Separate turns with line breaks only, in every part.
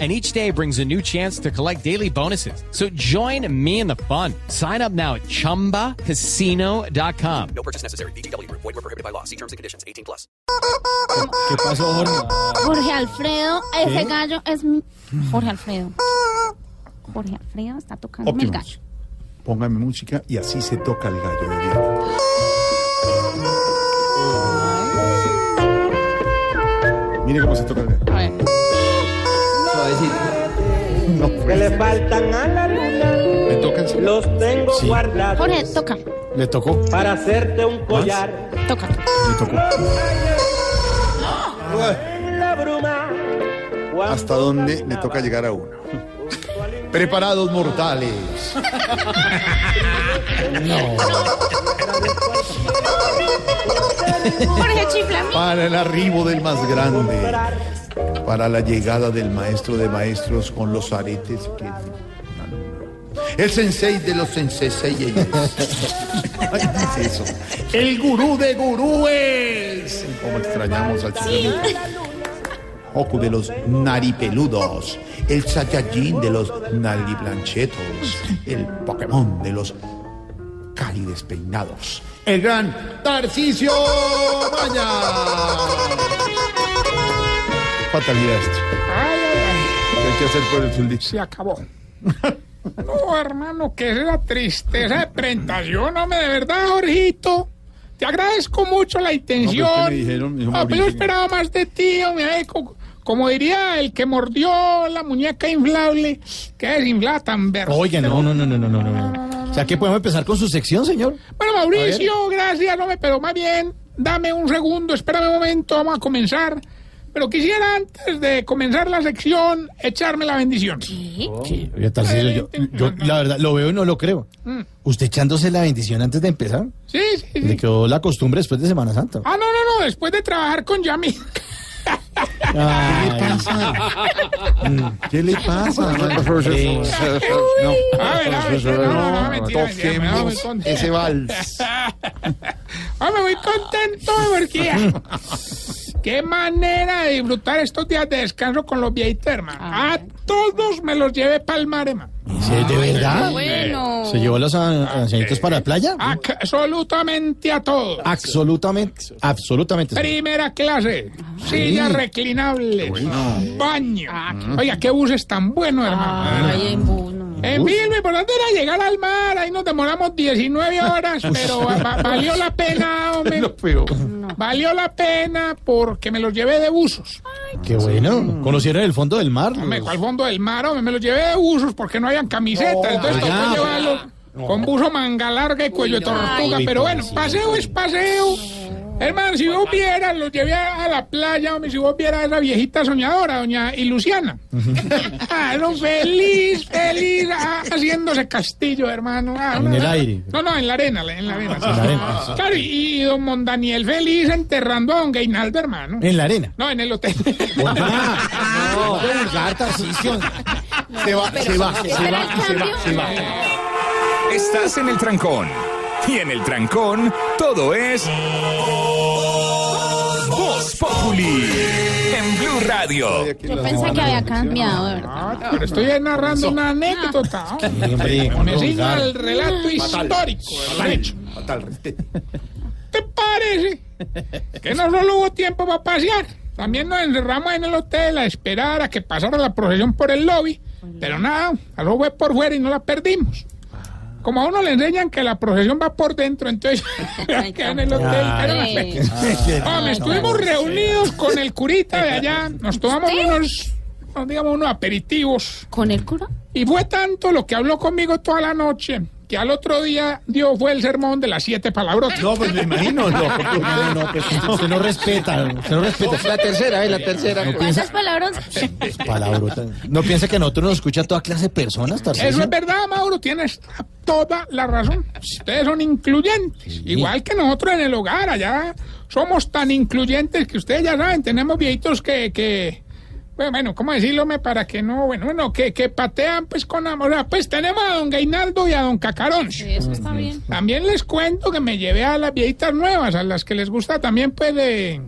and each day brings a new chance to collect daily bonuses. So join me in the fun. Sign up now at ChumbaCasino.com.
No purchase necessary. BGW. Void were prohibited by law. See terms and conditions. 18 plus.
¿Qué pasó, Jorge?
Jorge Alfredo, ese gallo es mi... Jorge Alfredo. Jorge Alfredo está tocando el
Óptimos.
gallo.
Póngame música y así se toca el gallo de bien. Mire cómo se toca el gallo.
Que
pues,
le faltan a la luna,
¿Me toca en serio?
los tengo
Sí.
guardados
Jorge, toca,
¿Le tocó?
para hacerte un collar.
toca.
¿Le tocó?
La bruma,
¿Hasta dónde le toca llegar a uno? Preparados mortales.
Jorge Chiflami.
Para el arribo del más grande. Para la llegada del maestro de maestros con los aretes que... El sensei de los ¿qué es eso? El gurú de gurúes. Como extrañamos al chico. Goku de los naripeludos, el Saiyajin de los nariplanchetos, el Pokémon de los despeinados, el gran Tarcisio Maña. Fatalidad esto. ¿Qué hay que hacer por el suldito?
se acabó. No, hermano, que es la tristeza de presentación, hombre, de verdad, Jorgito. Te agradezco mucho la intención.
No, pues, ¿qué me dijeron? Me
Ah, pero yo esperaba más de ti, hombre, co- como diría el que mordió la muñeca inflable, que desinflada tan verde.
Oiga, no, no, no, no, no, no, no. O sea, que podemos empezar con su sección, señor.
Bueno, Mauricio, gracias, hombre, pero más bien, dame un segundo, espérame un momento, vamos a comenzar. Pero quisiera antes de comenzar la sección echarme la bendición.
Tarcisio, yo, yo, la verdad lo veo y no lo creo. ¿Usted echándose la bendición antes de empezar?
Sí, sí, sí.
Le quedó la costumbre después de Semana Santa.
Ah, no, no, no, después de trabajar con Yami.
Ay,
¿Qué le pasa?
A ver, a ver, no, no, no,
Toquemos ese vals.
Ah, me voy contento porque qué manera de disfrutar estos días de descanso con los viejitos, hermano. A todos me los llevé para el mar, hermano.
¿sí, ¿De verdad?
Bueno.
¿Se llevó a los an- ancianitos para la playa?
Absolutamente a todos.
Absolutamente, absolutamente.
Primera clase, silla reclinable, baño. Oiga, qué buses tan buenos, hermano.
En bus, no.
En fin, lo importante era llegar al mar, ahí nos demoramos 19 horas, pero va- va- valió la pena, hombre.
Lo peor.
Valió la pena porque me los llevé de buzos.
Qué bueno. ¿Conocieron el fondo del mar?
Me fue al fondo del mar, hombre, me los llevé de buzos porque no habían camisetas. Entonces tocó llevarlos con buzo manga larga y cuello de tortuga.
Ay,
Pero bueno,
sí.
paseo es paseo. Hermano, si vos vieras, los llevé a la playa, hombre, si vos vieras a esa viejita soñadora, doña Ilusiana. Ah, no, feliz, feliz, ah, haciéndose castillo, hermano. Ah,
En
no,
el
no.
aire.
No, no, en la arena, en la arena. sí.
En la arena, sí.
Claro, y, y don Mondaniel feliz enterrando a don Gainaldo, hermano.
En la arena.
No, en el hotel.
No.
Se va, se va, se va, se va, se va.
Estás en el trancón. Y en el trancón, todo es. Populi. En Blue Radio.
Yo pensé que había cambiado, de verdad.
Ah, pero estoy narrando una anécdota.
vulgar.
el relato histórico hecho.
Fatal.
¿Te parece que no solo hubo tiempo para pasear? También nos encerramos en el hotel a esperar a que pasara la procesión por el lobby. Pero nada, algo fue por fuera y no la perdimos. Como a uno le enseñan que la procesión va por dentro, entonces queda en el hotel. Pero no sé. Hombre, estuvimos reunidos con el curita de allá, nos tomamos
¿Usted?
unos, no, digamos, unos aperitivos.
¿Con el cura?
Y fue tanto lo que habló conmigo toda la noche que al otro día dio fue el sermón de las siete palabrotas.
No, pues me imagino, no.
No, no, pues usted no respeta, usted no respeta.
La tercera, ¿eh? La tercera.
¿Cuántas palabras?
Palabrota. ¿No piensa que a nosotros nos escucha toda clase de personas, Tarcisio?
Eso es verdad, Mauro, tienes toda la razón. Ustedes son incluyentes, igual que nosotros en el hogar, allá somos tan incluyentes que ustedes ya saben, tenemos viejitos que, que bueno, bueno, ¿cómo decirlo me, para que no, bueno, bueno, que, que patean pues con amor, O sea, pues tenemos a don Gainaldo y a don Cacarón.
Eso está bien.
También les cuento que me llevé a las viejitas nuevas, a las que les gusta también pues de...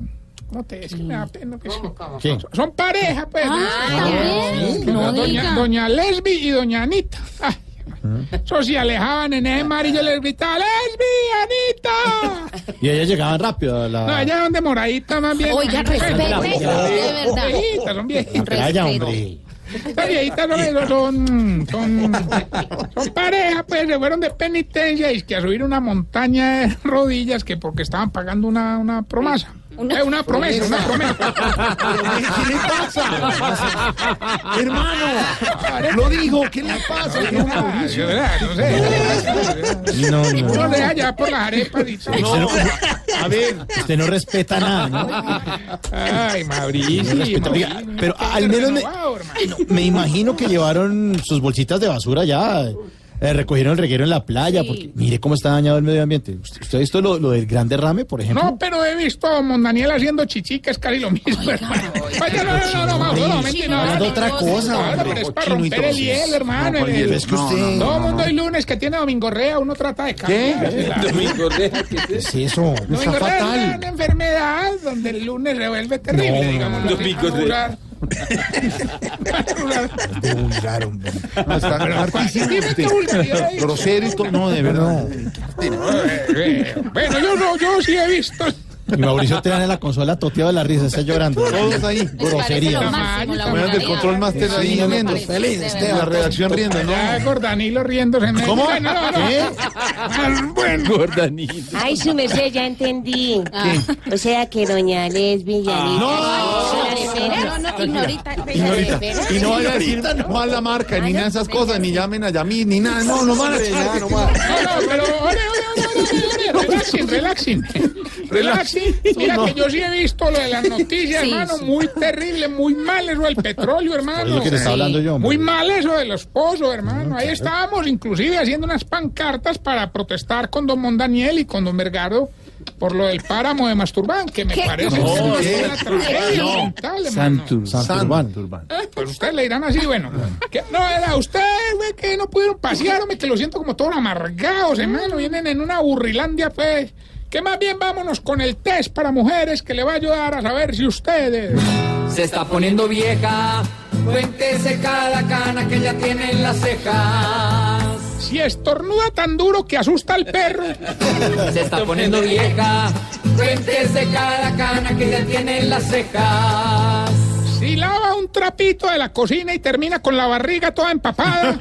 ¿Cómo te es que me da pena que sí.
¿Quién?
Son pareja, pues.
Ah,
¿no?
también. No
doña, doña Lesbi y doña Anita. Eso se alejaban en ese mar y yo les gritaba, ¡Lesbi, Anita!
Y ellas llegaban rápido a la...
No, ellas son demoradita más bien.
Oiga, respete, de verdad.
Viejitas, son viejitas.
Vaya,
respeto.
hombre.
Estas viejitas son, son, son, son pareja, pues se fueron de penitencia y es que a subir una montaña de rodillas que porque estaban pagando una, una promesa.
Una-
Eh, una promesa, una promesa.
¿Qué le pasa? Hermano, lo digo, ¿qué le pasa?
No sé.
No, no.
Uno deja allá por las arepas
Usted no,
A ver,
usted no respeta nada, ¿no?
Ay, Mauricio.
Respeta. Oiga,
Mauricio,
pero al menos me, me imagino que llevaron sus bolsitas de basura ya. Eh, recogieron el reguero en la playa,
Sí.
porque mire cómo está dañado el medio ambiente. ¿Usted, usted ha visto lo, lo del gran derrame, por ejemplo?
No, pero he visto a Mon Daniel haciendo chichi, que es casi lo mismo, hermano. Oye, no, no, no, no, no, mentira, no,
Hablando
no,
otra cosa,
no,
hombre.
pero es para romper el
todo.
hielo, hermano.
No,
es que usted...
Todo mundo hay lunes que tiene Domingo Rea, uno trata de cambiar.
Domingo Reja, ¿qué es
¿Qué
eso?
es eso?
Domingo Rea es
fatal.
una enfermedad donde el lunes se vuelve terrible, digamos.
Domingo Rea.
De vulgar, hombre.
no, está. Grosero y todo. No, de verdad.
Bueno, yo no, yo sí he visto.
Y Mauricio Terán en la consola toteado de la risa, está llorando.
Todos ahí.
Grosería.
Bueno, del control master ahí riendo. Feliz. La redacción riendo, ¿no?
Ya Gordanilo riéndose.
¿Cómo?
No, no.
¿Qué?
Bueno,
Gordanito.
Ay, su merced, ya entendí. O sea que doña Lesbi y
No, no, ignorita.
Ignorita. Y no vaya a decir mal la marca, ni nada de esas cosas, ni llamen a Yamil, ni nada. No, no van a echar.
No, no, pero ore. Mira que yo sí he visto lo de las noticias,
Sí,
hermano,
sí.
muy terrible, muy mal eso del petróleo,
Es
hermano.
lo que te estaba hablando yo, hombre.
Muy mal eso de los pozos, hermano. Ahí estábamos inclusive haciendo unas pancartas para protestar con don Mondaniel y con don Vergaro por lo del páramo de Masturbán, que me
¿Qué?
parece
No,
una
¿qué?
tragedia
No.
mental, hermano.
Santurbán.
Eh, Pues ustedes le dirán así, bueno. que- no, era usted, güey, que no pudieron pasear, hombre, que lo siento como todos amargados, hermano. Vienen en una burrilandia, pues. Que más bien vámonos con el test para mujeres que le va a ayudar a saber si ustedes.
Se está poniendo vieja, cuéntese cada cana que ya tiene en las cejas.
Si estornuda tan duro que asusta al perro.
Se está poniendo vieja, cuéntese cada cana que ya tiene en las cejas.
Si lava un trapito de la cocina y termina con la barriga toda empapada.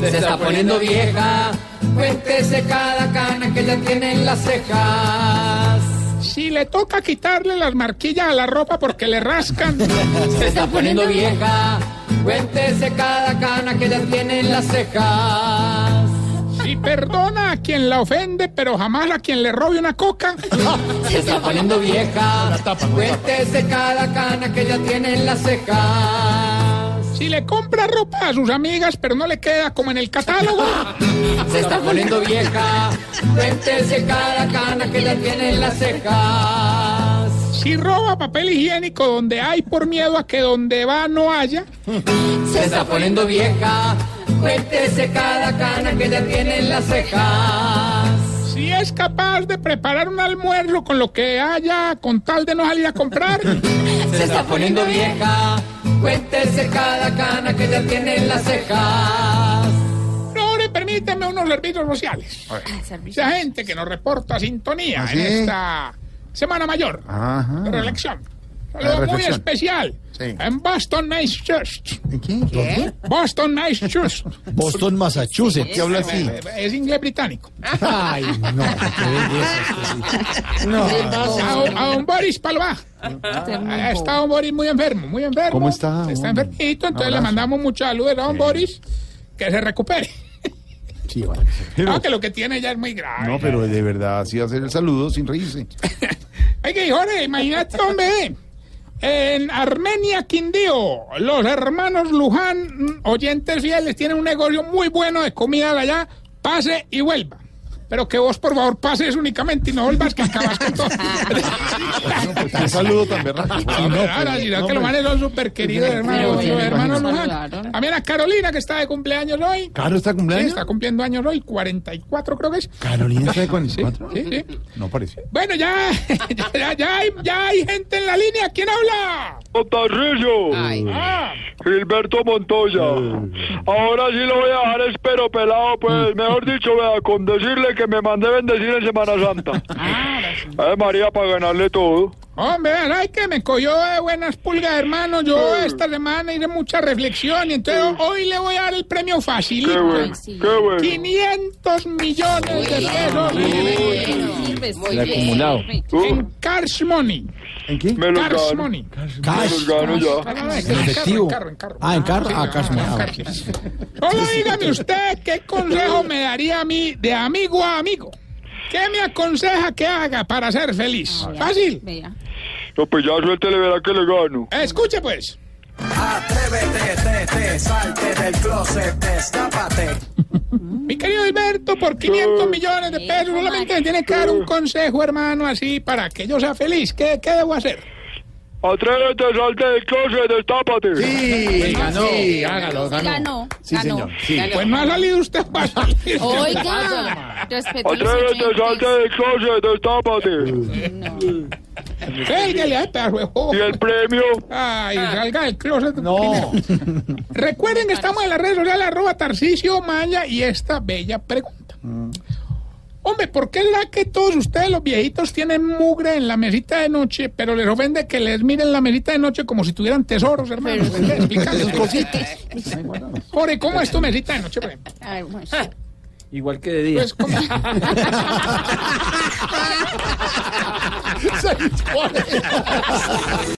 Se está poniendo vieja, cuéntese cada cana que ya tiene en las cejas.
Si le toca quitarle las marquillas a la ropa porque le rascan.
Se está poniendo vieja, cuéntese cada cana que ya tiene en las cejas.
Si perdona a quien la ofende, pero jamás a quien le robe una coca.
Se está poniendo vieja, cuéntese cada cana que ya tiene en las cejas.
Si le compra ropa a sus amigas, pero no le queda como en el catálogo.
Se está poniendo vieja, cuéntese cada cana que ya tiene en las cejas.
Si roba papel higiénico donde hay por miedo a que donde va no haya.
Se está poniendo vieja, cuéntese cada cana que ya tiene en las cejas.
Si es capaz de preparar un almuerzo con lo que haya con tal de no salir a comprar.
Se está poniendo vieja, cuéntese cada cana que ya tiene en las cejas.
No, le permíteme unos servicios sociales. Esa gente que nos reporta sintonía
¿Ah,
en
sí?
esta Semana Mayor
Ajá.
de reelección. Saludo muy
reflexión.
especial
Sí.
en Boston, Massachusetts.
¿Qué?
Boston, Massachusetts.
Boston, Massachusetts.
¿Qué habla así?
Es inglés británico.
Ay, no, qué belleza este. No.
A, don- a don Boris Palva. Está don Boris muy enfermo, muy enfermo.
¿Cómo está,
Está enfermito, entonces le mandamos mucha salud a don Boris. Que se recupere.
Sí, vale.
No, que lo que tiene ya es muy grave.
No, pero de verdad, así hacer el saludo sin reírse.
Y Jorge, imagínate, hombre. En Armenia, Quindío, los hermanos Luján, oyentes fieles, tienen un negocio muy bueno de comida allá. Pase y vuelva. Pero que vos, por favor, pases únicamente y no vuelvas, que acabas con todo.
Un saludo tan verdad.
Ahora, sí, que los manes son súper queridos, hermanos
bueno,
Luján. También a Carolina, que está de cumpleaños hoy.
¿Caro está
Sí,
cumpleaños?
está cumpliendo años hoy, 44 creo que es.
¿Carolina está de 44?
Sí, sí.
No parece.
Bueno, ya, ya, ya, ya hay, ya hay gente en la línea. ¿Quién habla?
Tarrillo,
Ah,
Gilberto Montoya. Ahora sí lo voy a dejar espero pelado, pues mejor dicho, vea, con decirle que me mandé bendecir en Semana Santa. Ay, María, para ganarle todo.
hombre, ay que me cogió de buenas pulgas, hermano. Yo esta semana hice mucha reflexión y entonces hoy le voy a dar el premio
Qué
facilito.
bueno,
sí.
qué bueno.
500 millones de pesos
El acumulado.
en cash money.
¿En qué?
Me los
Cash
gano.
money.
Me
Cash.
los gano ya.
En
efectivo.
En carro, en carro.
Ah, en carro.
Sí,
Ah, cash money. Ah.
Solo dígame usted qué consejo me daría a mí de amigo a amigo. ¿Qué me aconseja que haga para ser feliz? Fácil.
Vea.
No, pues ya suéltele, verá que le gano.
Escuche pues.
Atrévete, te, te, salte del closet, destápate.
Mi querido Alberto, por 500 millones de pesos solamente me tiene que dar un consejo, hermano, así para que yo sea feliz. ¿Qué, qué debo hacer?
Atrévete, salte del closet, destápate.
Sí,
ganó.
Sí, hágalo, ganó.
Ganó.
Sí,
ganó.
señor. Sí.
Pues no ha salido usted para salir.
Oiga, respeto
Atrévete, salte del closet, destápate.
Pégale a pedazo de joven.
Y el premio.
Ay, salga del closet.
No.
Recuerden que estamos en las redes sociales, arroba Tarcicio Maya, y esta bella pregunta. Hombre, ¿por qué será que todos ustedes, los viejitos, tienen mugre en la mesita de noche, pero les ofende que les miren la mesita de noche como si tuvieran tesoros, hermano? Explícame. Jorge, ¿cómo es tu mesita de noche, por ejemplo?
Ay, bueno.
Igual que de día.
Pues.